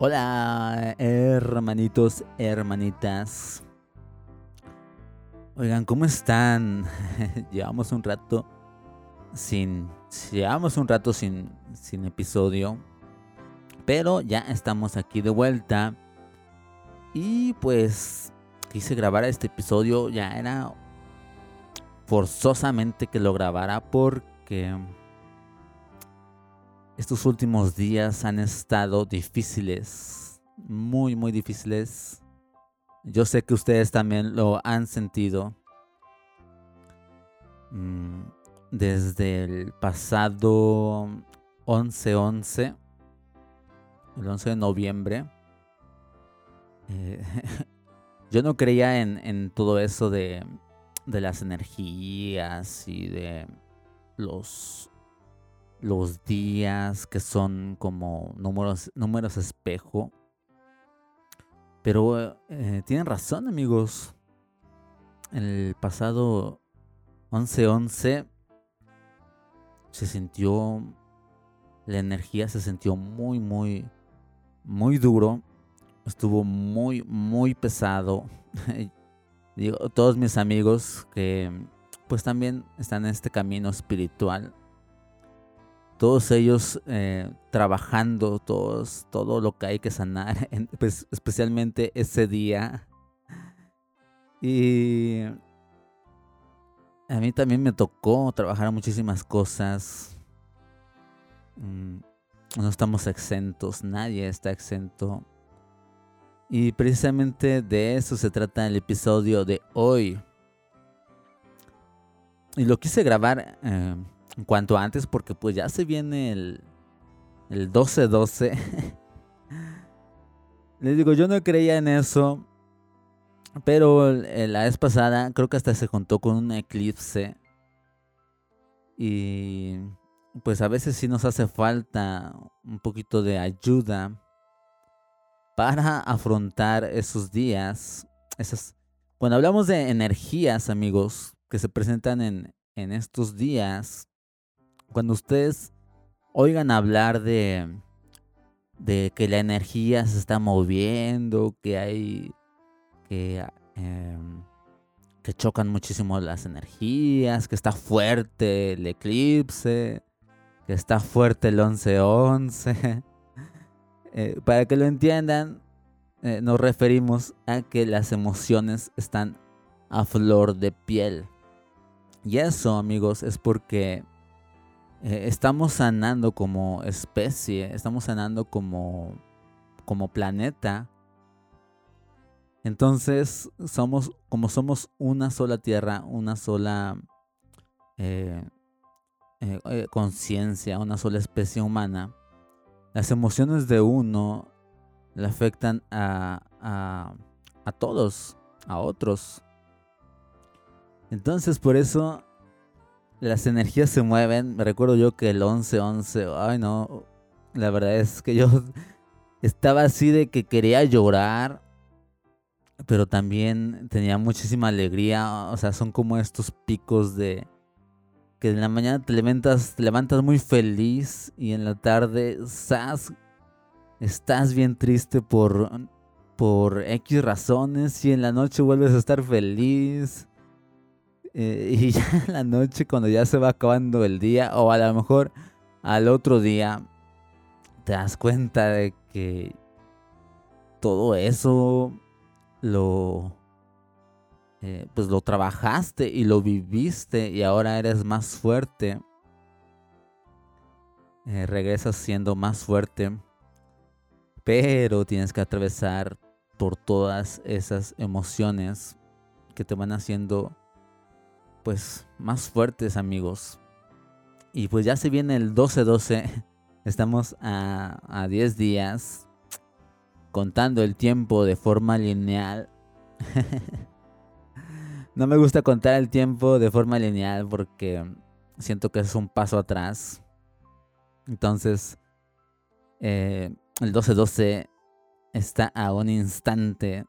Hola, hermanitos, hermanitas. Oigan, ¿cómo están? llevamos un rato sin. Llevamos un rato sin, sin episodio. Pero ya estamos aquí de vuelta. Y pues quise grabar este episodio. Ya era forzosamente que lo grabara porque estos últimos días han estado difíciles, muy, muy difíciles. Yo sé que ustedes también lo han sentido. Mm, desde el pasado 11-11, el 11 de noviembre, eh, yo no creía en, en todo eso de, de las energías y de los los días que son como números, números espejo. Pero eh, tienen razón amigos. El pasado 11-11 se sintió, la energía se sintió muy, muy, muy duro. Estuvo muy, muy pesado. Digo, todos mis amigos que pues también están en este camino espiritual todos ellos eh, trabajando todos, todo lo que hay que sanar, pues, especialmente ese día. Y a mí también me tocó trabajar muchísimas cosas. Mm, no estamos exentos, nadie está exento. Y precisamente de eso se trata el episodio de hoy. Y lo quise grabar eh, en cuanto antes porque pues ya se viene el, el 12-12. Les digo, yo no creía en eso. Pero la vez pasada creo que hasta se contó con un eclipse. Y pues a veces sí nos hace falta un poquito de ayuda para afrontar esos días. Esas... Cuando hablamos de energías, amigos, que se presentan en, en estos días, cuando ustedes oigan hablar de, de que la energía se está moviendo, que hay que, em, que chocan muchísimo las energías, que está fuerte el eclipse, que está fuerte el 11-11. Eh, para que lo entiendan, eh, nos referimos a que las emociones están a flor de piel. Y eso, amigos, es porque eh, estamos sanando como especie, estamos sanando como, como planeta. Entonces, somos, como somos una sola tierra, una sola eh, eh, conciencia, una sola especie humana, las emociones de uno le afectan a, a, a todos, a otros. Entonces, por eso las energías se mueven. Me recuerdo yo que el 11-11, ay no, la verdad es que yo estaba así de que quería llorar, pero también tenía muchísima alegría. O sea, son como estos picos de que en la mañana te levantas, te levantas muy feliz y en la tarde estás, estás bien triste por, por X razones y en la noche vuelves a estar feliz eh, y ya en la noche, cuando ya se va acabando el día, o a lo mejor al otro día, te das cuenta de que todo eso lo. Eh, pues lo trabajaste y lo viviste y ahora eres más fuerte. Eh, regresas siendo más fuerte. Pero tienes que atravesar por todas esas emociones que te van haciendo pues más fuertes amigos. Y pues ya se viene el 12-12. Estamos a, a 10 días contando el tiempo de forma lineal. no me gusta contar el tiempo de forma lineal porque siento que es un paso atrás. Entonces, eh, el 12-12 está a un instante,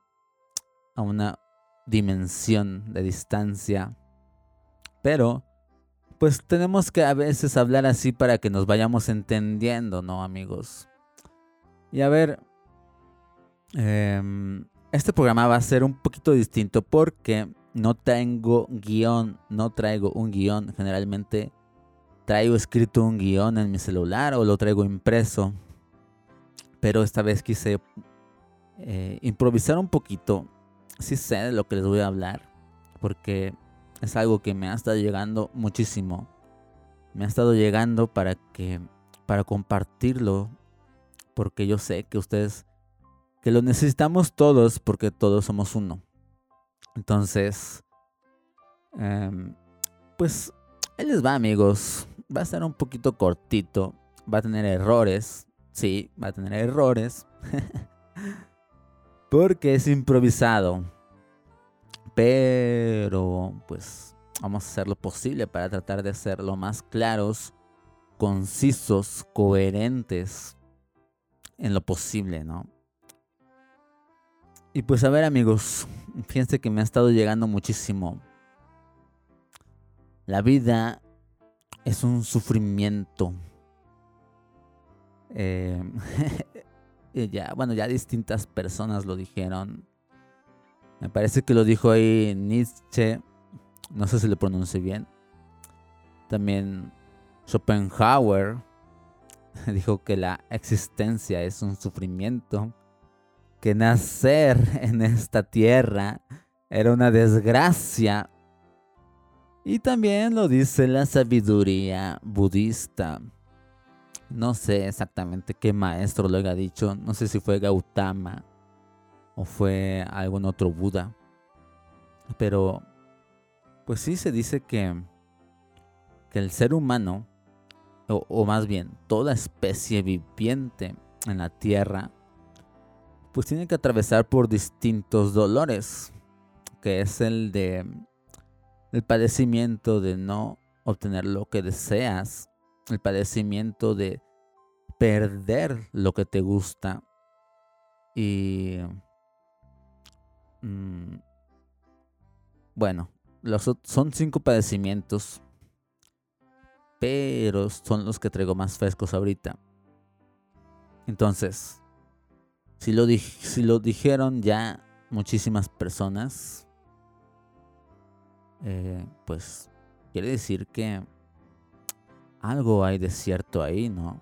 a una dimensión de distancia pero, pues tenemos que a veces hablar así para que nos vayamos entendiendo, ¿no, amigos? Y a ver, Em, este programa va a ser un poquito distinto porque no tengo guion, no traigo un guion. Generalmente traigo escrito un guion en mi celular o lo traigo impreso. Pero esta vez quise eh, improvisar un poquito. Sí sé de lo que les voy a hablar. Porque es algo que me ha estado llegando muchísimo. Me ha estado llegando para que para compartirlo porque yo sé que ustedes que lo necesitamos todos porque todos somos uno. Entonces, em, pues ahí les va amigos. Va a estar un poquito cortito. Va a tener errores. Sí, va a tener errores. porque es improvisado. Pero, pues, vamos a hacer lo posible para tratar de ser lo más claros, concisos, coherentes en lo posible, ¿no? Y pues a ver amigos, fíjense que me ha estado llegando muchísimo. La vida es un sufrimiento. Eh, ya, bueno, ya distintas personas lo dijeron. Me parece que lo dijo ahí Nietzsche. No sé si lo pronuncie bien. También Schopenhauer dijo que la existencia es un sufrimiento que nacer en esta tierra era una desgracia. Y también lo dice la sabiduría budista. No sé exactamente qué maestro lo haya dicho. No sé si fue Gautama o fue algún otro Buda. Pero, pues sí se dice que, que el ser humano, o, más bien toda especie viviente en la tierra, pues tiene que atravesar por distintos dolores, que es el de el padecimiento de no obtener lo que deseas, el padecimiento de perder lo que te gusta y mm, bueno, los, son cinco padecimientos, pero son los que traigo más frescos ahorita. Entonces, si lo, dijeron ya muchísimas personas, eh, pues quiere decir que algo hay de cierto ahí, ¿no?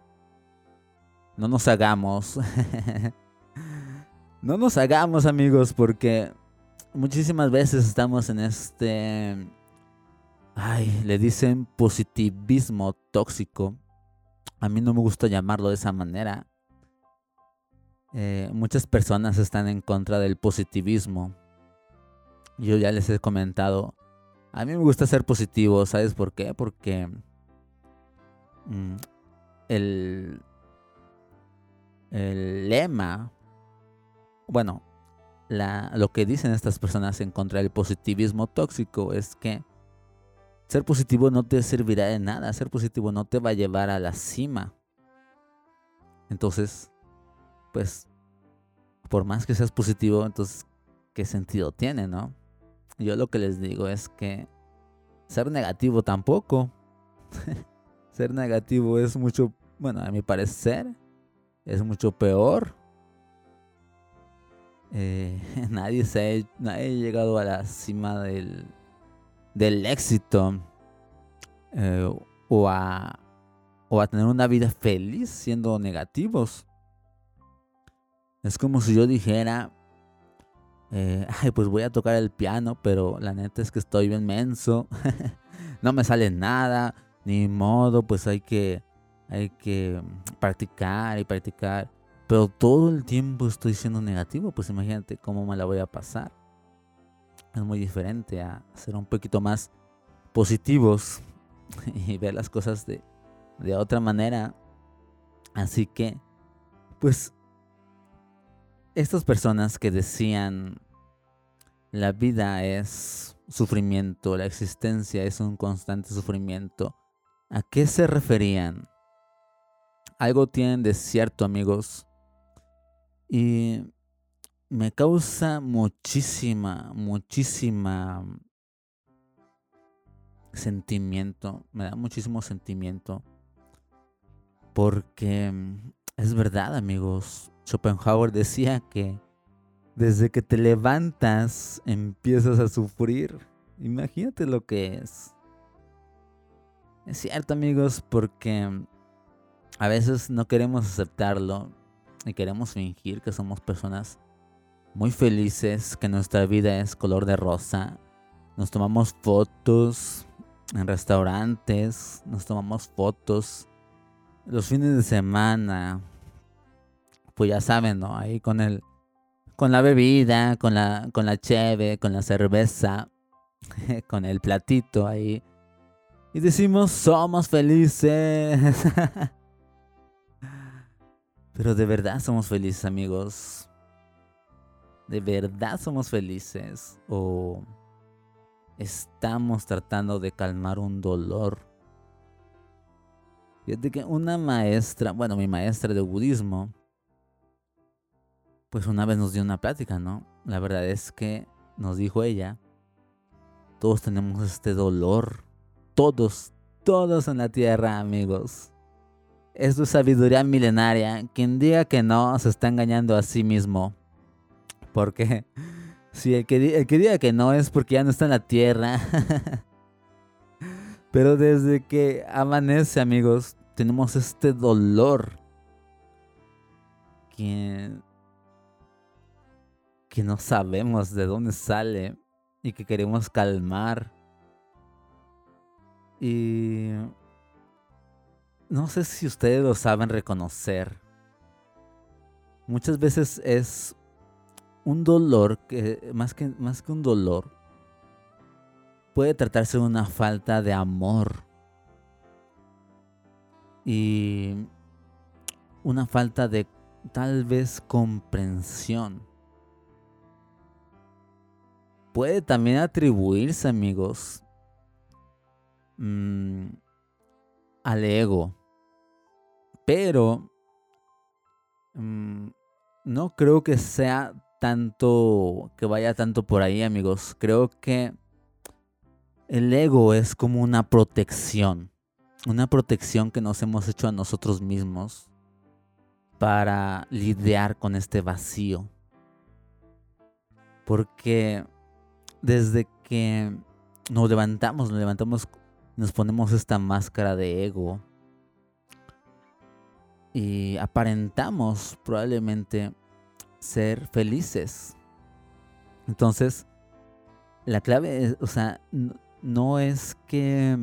No nos hagamos. no nos hagamos amigos porque muchísimas veces estamos en este... Ay, le dicen positivismo tóxico. A mí no me gusta llamarlo de esa manera. Eh, muchas personas están en contra del positivismo. Yo ya les he comentado. A mí me gusta ser positivo, ¿sabes por qué? Porque mm, el, el lema, bueno, lo que dicen estas personas en contra del positivismo tóxico es que ser positivo no te servirá de nada, ser positivo no te va a llevar a la cima. Entonces, pues, por más que seas positivo, entonces, ¿qué sentido tiene, no? Yo lo que les digo es que ser negativo tampoco. ser negativo es mucho, bueno, a mi parecer, es mucho peor. Eh, nadie, se ha, nadie ha llegado a la cima del, del éxito eh, o, a, o a tener una vida feliz siendo negativos. Es como si yo dijera, eh, ay, pues voy a tocar el piano, pero la neta es que estoy bien menso, no me sale nada, ni modo, pues hay que, hay que practicar y practicar. Pero todo el tiempo estoy siendo negativo, pues imagínate cómo me la voy a pasar. Es muy diferente a ser un poquito más positivos y ver las cosas de, de otra manera. Así que, pues estas personas que decían la vida es sufrimiento, la existencia es un constante sufrimiento, ¿a qué se referían? Algo tienen de cierto, amigos. Y me causa muchísima, muchísima sentimiento, me da muchísimo sentimiento. Porque es verdad, amigos. Schopenhauer decía que desde que te levantas empiezas a sufrir. Imagínate lo que es. Es cierto amigos, porque a veces no queremos aceptarlo y queremos fingir que somos personas muy felices, que nuestra vida es color de rosa. Nos tomamos fotos en restaurantes, nos tomamos fotos los fines de semana. Pues ya saben, ¿no? Ahí con el con la bebida, con la con la cheve, con la cerveza, con el platito ahí. Y decimos, "Somos felices." Pero de verdad somos felices, amigos. ¿De verdad somos felices? ¿O estamos tratando de calmar un dolor? Fíjate que una maestra, bueno, mi maestra de budismo, pues una vez nos dio una plática, ¿no? La verdad es que nos dijo ella, todos tenemos este dolor, todos, todos en la tierra, amigos. Es tu sabiduría milenaria. Quien diga que no se está engañando a sí mismo. Porque si el que, el que diga que no es porque ya no está en la tierra. Pero desde que amanece, amigos, tenemos este dolor que, que no sabemos de dónde sale y que queremos calmar. Y no sé si ustedes lo saben reconocer. Muchas veces es un dolor que más que, más que un dolor, puede tratarse de una falta de amor y una falta de tal vez comprensión. Puede también atribuirse, amigos, mm, al ego. Pero mm, no creo que sea tanto, que vaya tanto por ahí, amigos. Creo que el ego es como una protección. Una protección que nos hemos hecho a nosotros mismos para lidiar con este vacío. Porque desde que nos levantamos, nos levantamos, nos ponemos esta máscara de ego y aparentamos probablemente ser felices. Entonces, la clave es, o sea, no es que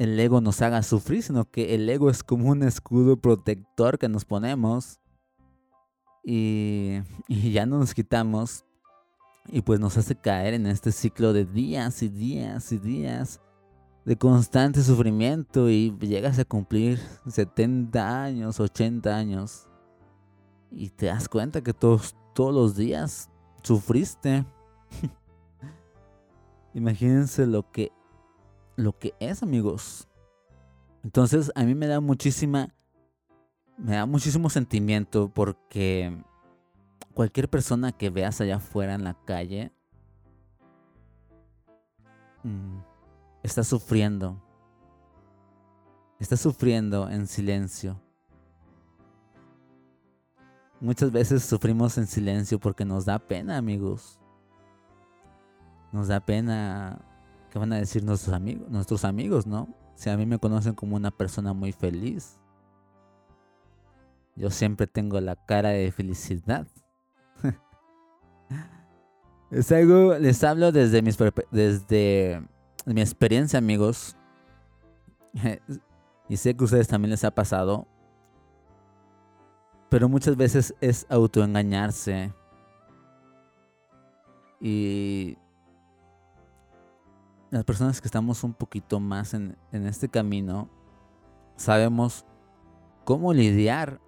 el ego nos haga sufrir, sino que el ego es como un escudo protector que nos ponemos y, y ya no nos quitamos y pues nos hace caer en este ciclo de días y días y días de constante sufrimiento y llegas a cumplir 70 años, 80 años y te das cuenta que todos, todos los días sufriste. Imagínense lo que, lo que es, amigos. Entonces a mí me da muchísima, me da muchísimo sentimiento porque cualquier persona que veas allá afuera en la calle mm, está sufriendo. Está sufriendo en silencio. Muchas veces sufrimos en silencio porque nos da pena, amigos. Nos da pena qué van a decir nuestros amigos, nuestros amigos, ¿no? Si a mí me conocen como una persona muy feliz. Yo siempre tengo la cara de felicidad. es algo, les hablo desde, mis, desde mi experiencia, amigos. y sé que a ustedes también les ha pasado. Pero muchas veces es autoengañarse. Y las personas que estamos un poquito más en, este camino, sabemos cómo lidiar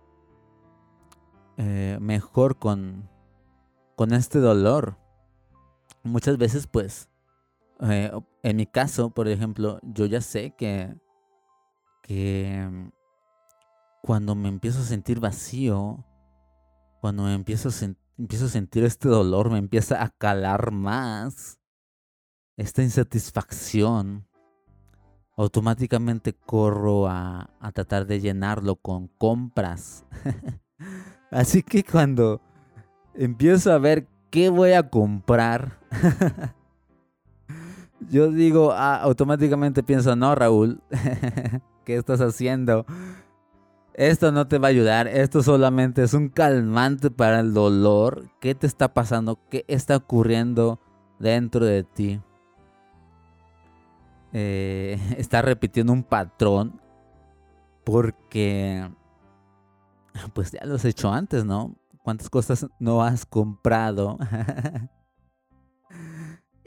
eh, mejor con, con este dolor. Muchas veces, pues, eh, en mi caso, por ejemplo, yo ya sé que, que cuando me empiezo a sentir vacío, cuando me empiezo a, empiezo a sentir este dolor, me empieza a calar más, esta insatisfacción, automáticamente corro a, a tratar de llenarlo con compras. Así que cuando empiezo a ver ¿qué voy a comprar? Yo digo, ah, automáticamente pienso, no, Raúl, ¿qué estás haciendo? Esto no te va a ayudar, esto solamente es un calmante para el dolor. ¿Qué te está pasando? ¿Qué está ocurriendo dentro de ti? Eh, está repitiendo un patrón porque pues ya lo has hecho antes, ¿no? ¿Cuántas cosas no has comprado?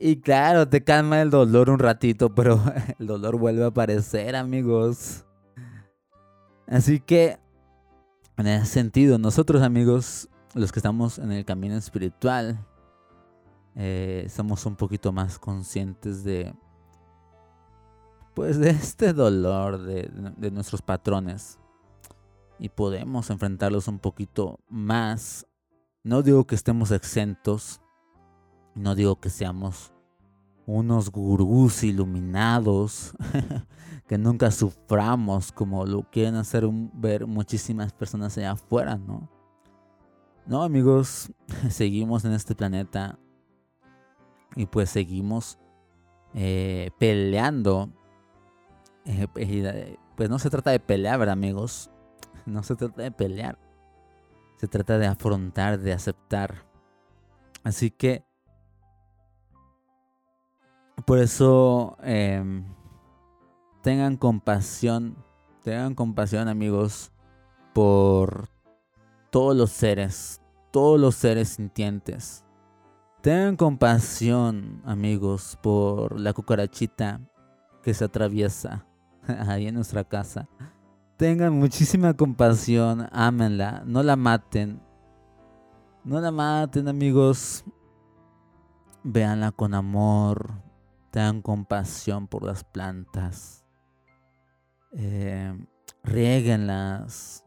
y claro, te calma el dolor un ratito, pero el dolor vuelve a aparecer, amigos. Así que, en ese sentido, nosotros amigos, los que estamos en el camino espiritual, eh, somos un poquito más conscientes de, pues, de este dolor de, de nuestros patrones. Y podemos enfrentarlos un poquito más. No digo que estemos exentos, no digo que seamos unos gurús iluminados que nunca suframos como lo quieren hacer ver muchísimas personas allá afuera, ¿no? No, amigos, seguimos en este planeta y pues seguimos eh, peleando. Eh, eh, pues no se trata de pelear, ¿verdad, amigos? No se trata de pelear. Se trata de afrontar, de aceptar. Así que, por eso, em, tengan compasión, tengan compasión amigos por todos los seres, todos los seres sintientes. Tengan compasión amigos por la cucarachita que se atraviesa ahí en nuestra casa. Tengan muchísima compasión, ámenla, no la maten. No la maten amigos. Véanla con amor. Tengan compasión por las plantas eh, rieguenlas.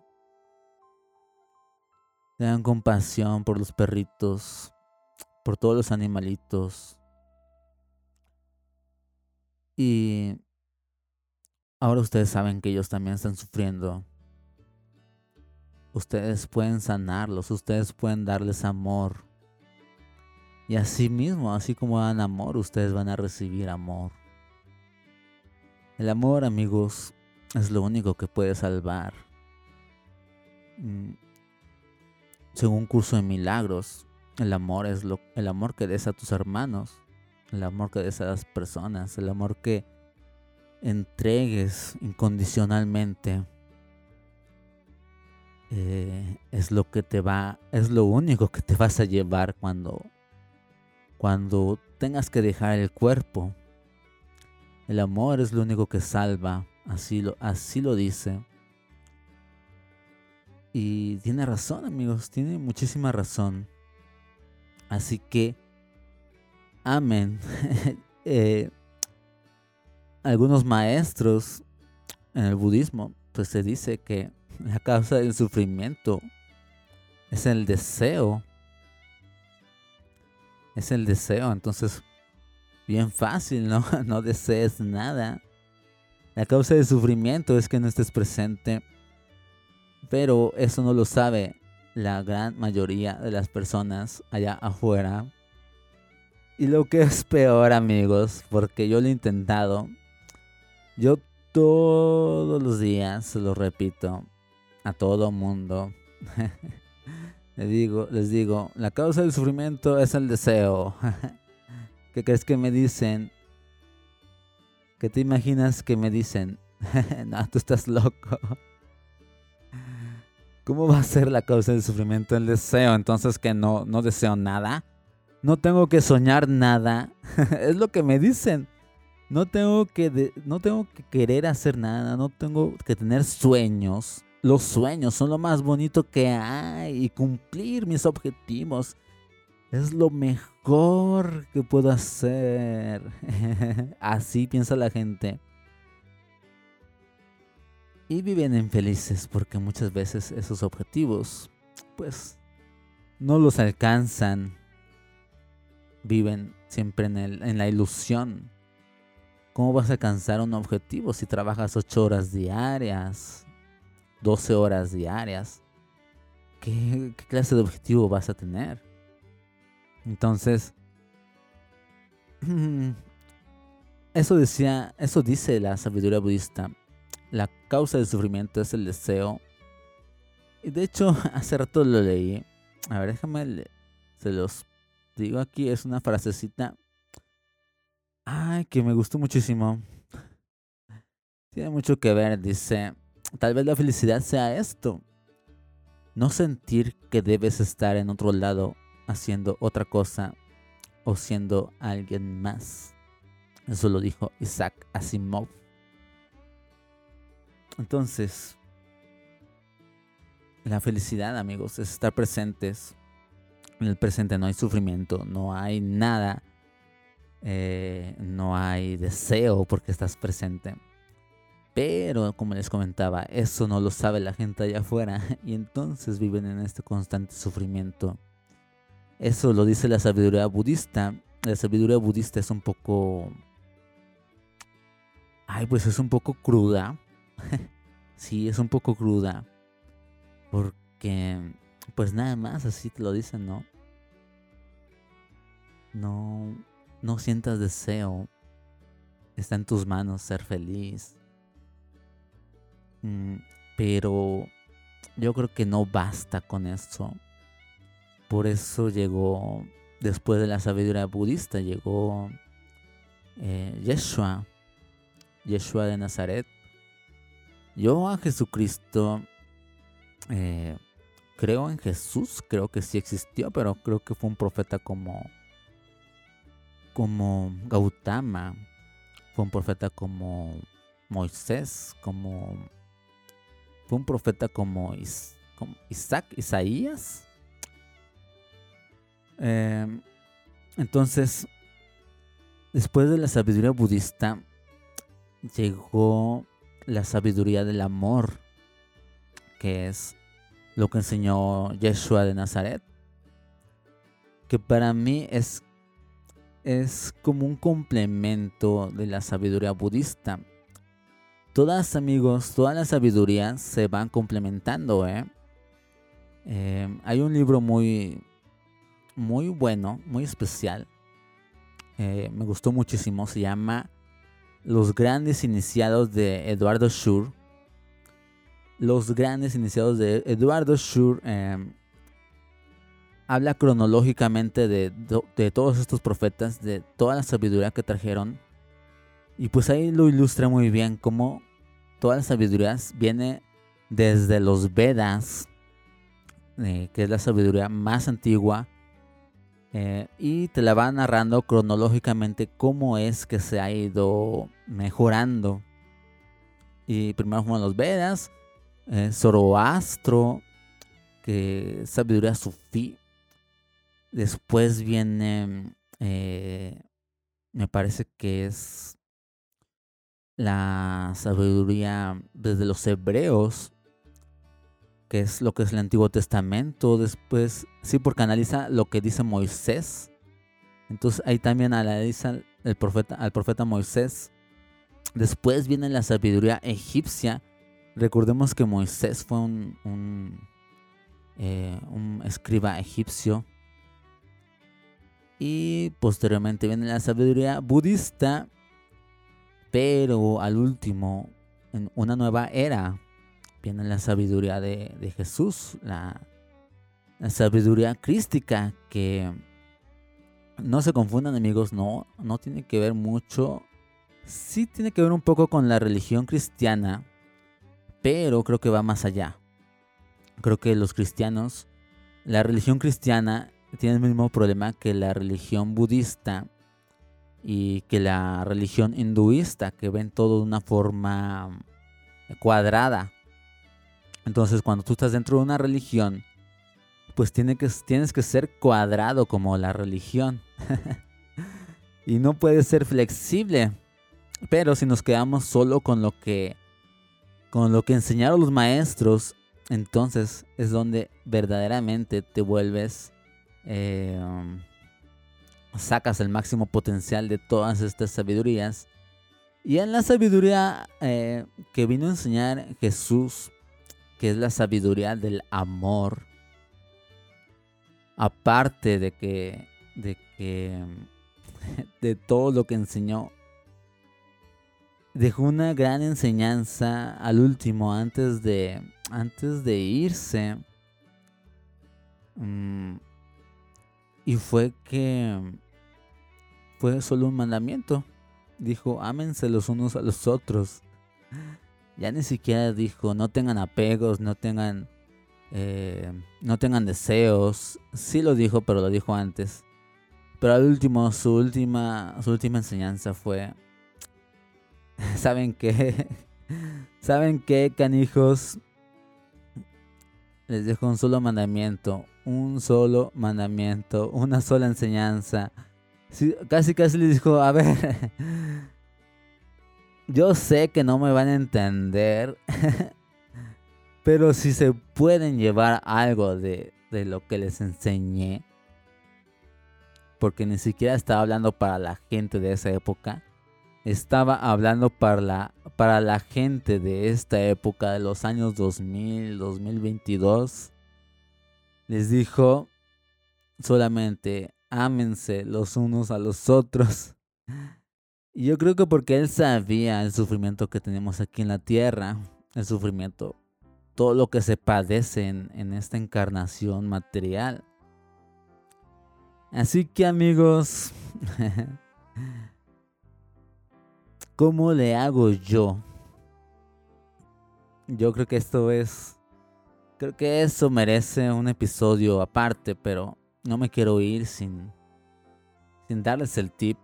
Tengan compasión por los perritos, por todos los animalitos. Y ahora ustedes saben que ellos también están sufriendo. Ustedes pueden sanarlos, ustedes pueden darles amor. Y así mismo, así como dan amor, ustedes van a recibir amor. El amor, amigos, es lo único que puede salvar. Mm, según un curso de milagros, el amor es lo, el amor que des a tus hermanos, el amor que des a las personas, el amor que entregues incondicionalmente. Eh, es lo que te va, es lo único que te vas a llevar cuando, cuando tengas que dejar el cuerpo. El amor es lo único que salva Así lo, así lo dice. Y tiene razón, amigos, tiene muchísima razón. Así que, amén. Eh, algunos maestros en el budismo, pues se dice que la causa del sufrimiento es el deseo. Es el deseo, entonces, bien fácil, ¿no? No desees nada. La causa del sufrimiento es que no estés presente, pero eso no lo sabe la gran mayoría de las personas allá afuera. Y lo que es peor, amigos, porque yo lo he intentado, yo todos los días lo repito a todo mundo. les digo, les digo, la causa del sufrimiento es el deseo. ¿Qué crees que me dicen? ¿Qué te imaginas que me dicen? no, tú estás loco. ¿Cómo va a ser la causa del sufrimiento el deseo? Entonces que no, no deseo nada. No tengo que soñar nada. es lo que me dicen. No tengo que no tengo que querer hacer nada, no tengo que tener sueños. Los sueños son lo más bonito que hay y cumplir mis objetivos es lo mejor que puedo hacer. Así piensa la gente. Y viven infelices porque muchas veces esos objetivos, pues, no los alcanzan. Viven siempre en, en la ilusión. ¿Cómo vas a alcanzar un objetivo si trabajas 8 horas diarias, 12 horas diarias? ¿Qué, clase de objetivo vas a tener? Entonces, eso decía, eso dice la sabiduría budista. La causa del sufrimiento es el deseo. Y de hecho, hace rato lo leí. A ver, déjame, se los digo aquí. Es una frasecita. Ay, que me gustó muchísimo. Tiene mucho que ver, dice. Tal vez la felicidad sea esto. No sentir que debes estar en otro lado haciendo otra cosa o siendo alguien más. Eso lo dijo Isaac Asimov. Entonces, la felicidad, amigos, es estar presentes. En el presente no hay sufrimiento, no hay nada, eh, no hay deseo porque estás presente. Pero, como les comentaba, eso no lo sabe la gente allá afuera y entonces viven en este constante sufrimiento. Eso lo dice la sabiduría budista. La sabiduría budista es un poco... Ay, pues es un poco cruda. sí, es un poco cruda. Porque, pues nada más así te lo dicen, ¿no? No, no sientas deseo. Está en tus manos ser feliz. Mm, pero yo creo que no basta con eso. Por eso llegó, después de la sabiduría budista, llegó eh, Yeshua, Yeshua de Nazaret. Yo a Jesucristo eh, creo en Jesús, creo que sí existió, pero creo que fue un profeta como, como Gautama, fue un profeta como Moisés, como un profeta como, Isaac, Isaías. Em, entonces, después de la sabiduría budista, llegó la sabiduría del amor, que es lo que enseñó Yeshua de Nazaret, que para mí es, es como un complemento de la sabiduría budista. Todas amigos, todas las sabidurías se van complementando, ¿eh? ¿eh? hay un libro muy, muy bueno, muy especial. Eh, me gustó muchísimo. Se llama Los grandes iniciados de Eduardo Schur. Los grandes iniciados de Eduardo Schur em, habla cronológicamente de, de, todos estos profetas, de toda la sabiduría que trajeron y pues ahí lo ilustra muy bien cómo toda la sabiduría viene desde los Vedas, eh, que es la sabiduría más antigua, eh, y te la va narrando cronológicamente cómo es que se ha ido mejorando. Y primero fueron los Vedas, eh, Zoroastro, que sabiduría sufí. Después viene, me parece que es la sabiduría desde los hebreos, que es lo que es el Antiguo Testamento, después, sí, porque analiza lo que dice Moisés. Entonces ahí también analiza el profeta, al profeta Moisés. Después viene la sabiduría egipcia. Recordemos que Moisés fue un, un, eh, un escriba egipcio. Y posteriormente viene la sabiduría budista, pero al último, en una nueva era, viene la sabiduría de, Jesús, la, sabiduría crística, que no se confundan amigos, no, no tiene que ver mucho, sí tiene que ver un poco con la religión cristiana, pero creo que va más allá. Creo que los cristianos, la religión cristiana tiene el mismo problema que la religión budista y que la religión hinduista, que ven todo de una forma cuadrada. Entonces, cuando tú estás dentro de una religión, pues tiene que, tienes que ser cuadrado como la religión. y no puedes ser flexible. Pero si nos quedamos solo con lo que con lo que enseñaron los maestros, entonces es donde verdaderamente te vuelves eh, sacas el máximo potencial de todas estas sabidurías. Y en la sabiduría eh, que vino a enseñar Jesús, que es la sabiduría del amor, aparte de que de que de todo lo que enseñó dejó una gran enseñanza al último antes de antes de irse mm, y fue que fue solo un mandamiento dijo ámense los unos a los otros ya ni siquiera dijo no tengan apegos no tengan eh, no tengan deseos sí lo dijo pero lo dijo antes pero al último su última su última enseñanza fue ¿Saben qué? ¿Saben qué, canijos? Les dejo un solo mandamiento, un solo mandamiento, una sola enseñanza. Casi casi les dijo, a ver, yo sé que no me van a entender, pero si se pueden llevar algo de, de lo que les enseñé, porque ni siquiera estaba hablando para la gente de esa época, estaba hablando para la, para la gente de esta época, de los años 2000, 2022. Les dijo solamente, ámense los unos a los otros. Y yo creo que porque él sabía el sufrimiento que tenemos aquí en la tierra, el sufrimiento, todo lo que se padece en, en esta encarnación material. Así que amigos, ¿Cómo le hago yo? Yo creo que esto es... Creo que eso merece un episodio aparte, pero no me quiero ir sin, sin darles el tip.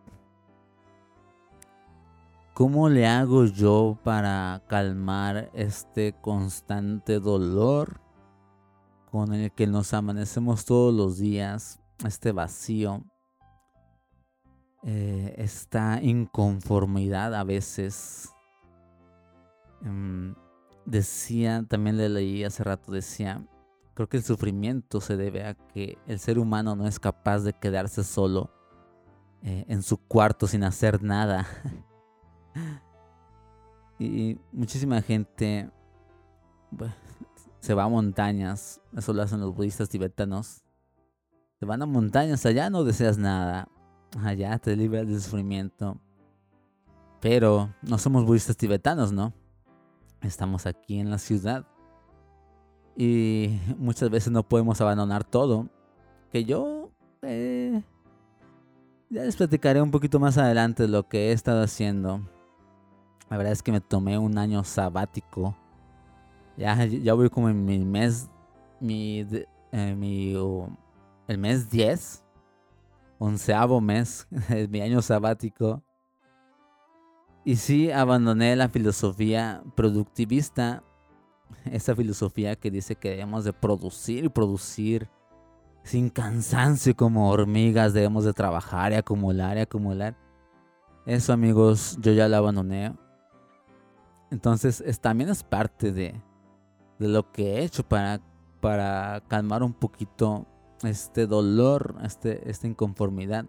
¿Cómo le hago yo para calmar este constante dolor con el que nos amanecemos todos los días? Este vacío, eh, esta inconformidad a veces. Em, decía, también le leí hace rato, decía, creo que el sufrimiento se debe a que el ser humano no es capaz de quedarse solo eh, en su cuarto sin hacer nada. y muchísima gente se va a montañas, eso lo hacen los budistas tibetanos. Se van a montañas, allá no deseas nada, allá te libras del sufrimiento. Pero no somos budistas tibetanos, ¿no? Estamos aquí en la ciudad. Y muchas veces no podemos abandonar todo. Que yo... Eh, ya les platicaré un poquito más adelante lo que he estado haciendo. La verdad es que me tomé un año sabático. Ya, ya voy como en mi mes... Mi... Eh, mi el mes 10 onceavo mes de mi año sabático. Y sí, abandoné la filosofía productivista, esa filosofía que dice que debemos de producir y producir sin cansancio como hormigas, debemos de trabajar y acumular y acumular. Eso amigos, yo ya la abandoné. Entonces es, también es parte de, de lo que he hecho para, para calmar un poquito este dolor, este, esta inconformidad,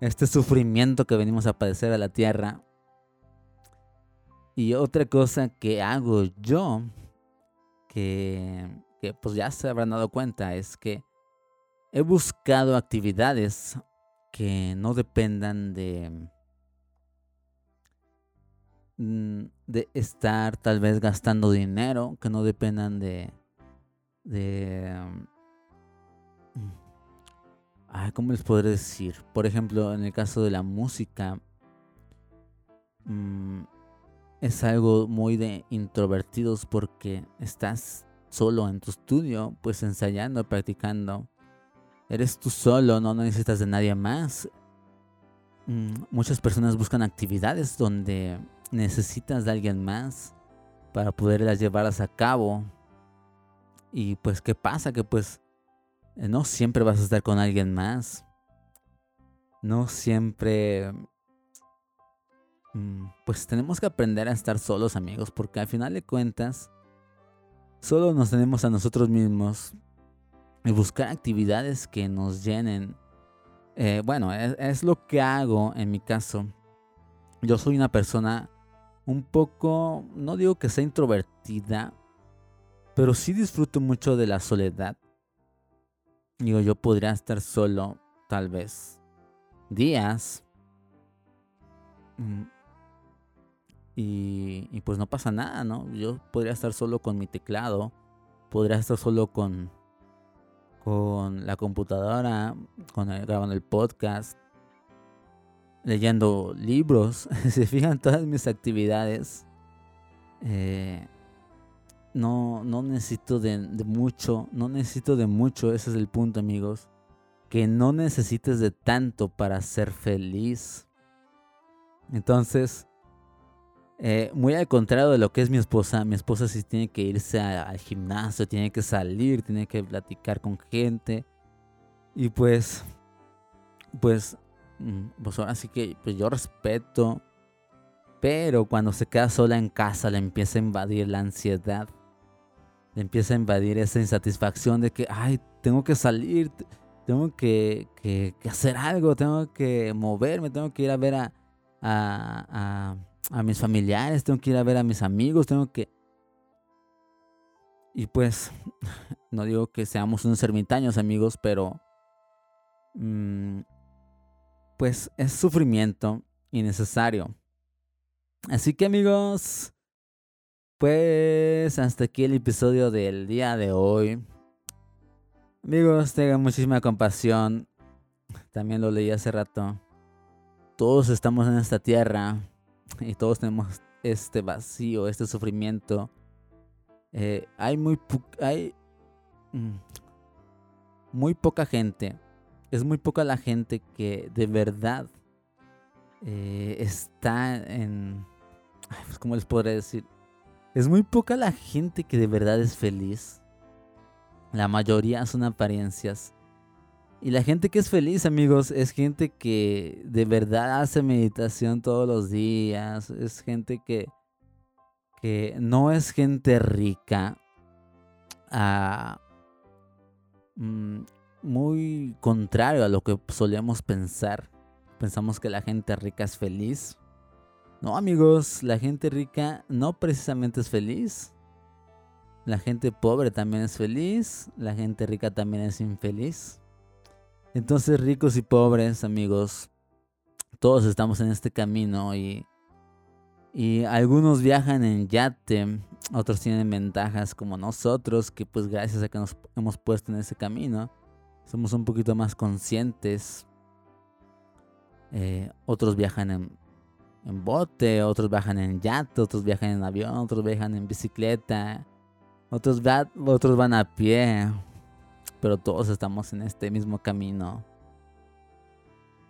este sufrimiento que venimos a padecer a la tierra. Y otra cosa que hago yo, que, que pues ya se habrán dado cuenta, es que he buscado actividades que no dependan de mm, de estar tal vez gastando dinero, que no dependan de de ¿Cómo les podré decir? Por ejemplo, en el caso de la música, mm, es algo muy de introvertidos porque estás solo en tu estudio, pues ensayando, practicando. Eres tú solo, no necesitas de nadie más. Mm, muchas personas buscan actividades donde necesitas de alguien más para poderlas llevarlas a cabo. Y pues, ¿qué pasa? Que pues eh, no siempre vas a estar con alguien más. No siempre... Mm, pues tenemos que aprender a estar solos amigos porque al final de cuentas solo nos tenemos a nosotros mismos y buscar actividades que nos llenen. Eh, bueno, es, lo que hago en mi caso. Yo soy una persona un poco, no digo que sea introvertida, pero sí disfruto mucho de la soledad. Digo, yo podría estar solo tal vez días. Mm, y, y, pues no pasa nada, ¿no? Yo podría estar solo con mi teclado, podría estar solo con, con la computadora, con grabando el podcast, leyendo libros. Se fijan todas mis actividades. Eh, no, no necesito de, mucho, no necesito de mucho, ese es el punto amigos. Que no necesites de tanto para ser feliz. Entonces, eh, muy al contrario de lo que es mi esposa, mi esposa sí tiene que irse al gimnasio, tiene que salir, tiene que platicar con gente. Y pues, pues, mm, pues ahora sí que pues yo respeto. Pero cuando se queda sola en casa le empieza a invadir la ansiedad le empieza a invadir esa insatisfacción de que, ay, tengo que salir, tengo que, hacer algo, tengo que moverme, tengo que ir a ver a, a, a, mis familiares, tengo que ir a ver a mis amigos, tengo que... Y pues, no digo que seamos unos ermitaños amigos, pero... Mm, pues es sufrimiento innecesario. Así que amigos, pues hasta aquí el episodio del día de hoy. Amigos, tengan muchísima compasión. También lo leí hace rato. Todos estamos en esta tierra y todos tenemos este vacío, este sufrimiento. Eh, hay muy hay mm, muy poca gente. Es muy poca la gente que de verdad eh, está en. Pues, ¿Cómo les podré decir? Es muy poca la gente que de verdad es feliz. La mayoría son apariencias. Y la gente que es feliz, amigos, es gente que de verdad hace meditación todos los días. Es gente que, que no es gente rica. Ah, mm, muy contrario a lo que solemos pensar. Pensamos que la gente rica es feliz. No, amigos, la gente rica no precisamente es feliz. La gente pobre también es feliz. La gente rica también es infeliz. Entonces, ricos y pobres, amigos, todos estamos en este camino y, y algunos viajan en yate, otros tienen ventajas como nosotros, que pues gracias a que nos hemos puesto en ese camino, somos un poquito más conscientes. Eh, otros viajan en, en bote, otros viajan en yate, otros viajan en avión, otros viajan en bicicleta, otros, otros van a pie, pero todos estamos en este mismo camino.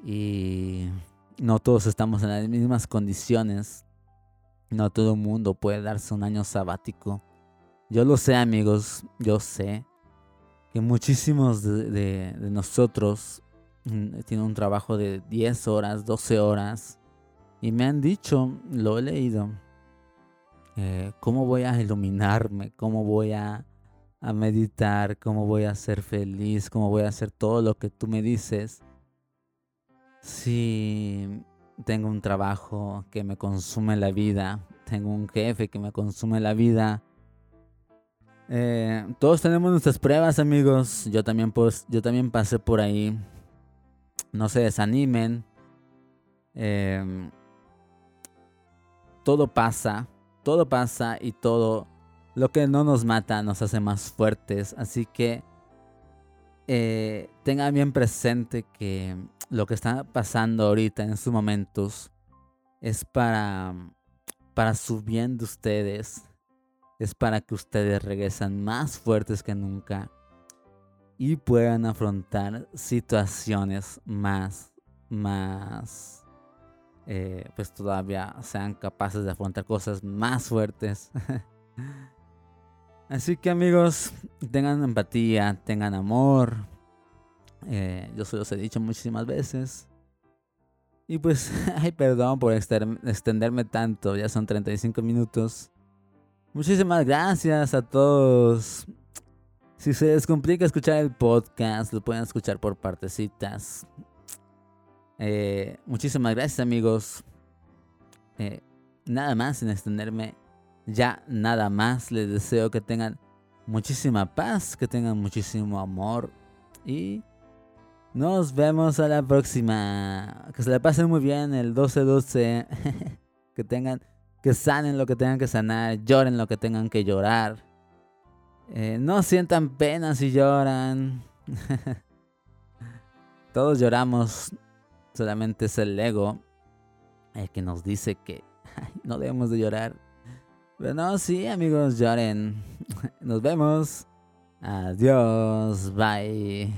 Y no todos estamos en las mismas condiciones. No todo mundo puede darse un año sabático. Yo lo sé amigos, yo sé que muchísimos de, de nosotros mm, tienen un trabajo de 10 horas, 12 horas y me han dicho, lo he leído, eh, cómo voy a iluminarme, cómo voy a, a meditar, cómo voy a ser feliz, cómo voy a hacer todo lo que tú me dices. Si tengo un trabajo que me consume la vida, tengo un jefe que me consume la vida. Eh, todos tenemos nuestras pruebas, amigos. Yo también, pues, yo también pasé por ahí. No se desanimen. Eh, todo pasa, todo pasa y todo lo que no nos mata nos hace más fuertes. Así que eh, tengan bien presente que lo que está pasando ahorita en sus momentos es para, para su bien de ustedes. Es para que ustedes regresen más fuertes que nunca y puedan afrontar situaciones más, más eh, pues todavía sean capaces de afrontar cosas más fuertes. Así que amigos, tengan empatía, tengan amor. Eh, yo se los he dicho muchísimas veces. Y pues, ay, perdón por extenderme tanto, ya son 35 minutos. Muchísimas gracias a todos. Si se les complica escuchar el podcast, lo pueden escuchar por partecitas. Eh, muchísimas gracias amigos. Eh, nada más sin extenderme. Ya nada más. Les deseo que tengan muchísima paz, que tengan muchísimo amor. Y Nos vemos a la próxima. Que se la pasen muy bien el 12-12. que tengan, que sanen lo que tengan que sanar, lloren lo que tengan que llorar. Eh, no sientan pena si lloran. Todos lloramos. Solamente es el ego el que nos dice que no debemos de llorar. Pero no, sí, amigos, lloren. Nos vemos. Adiós. Bye.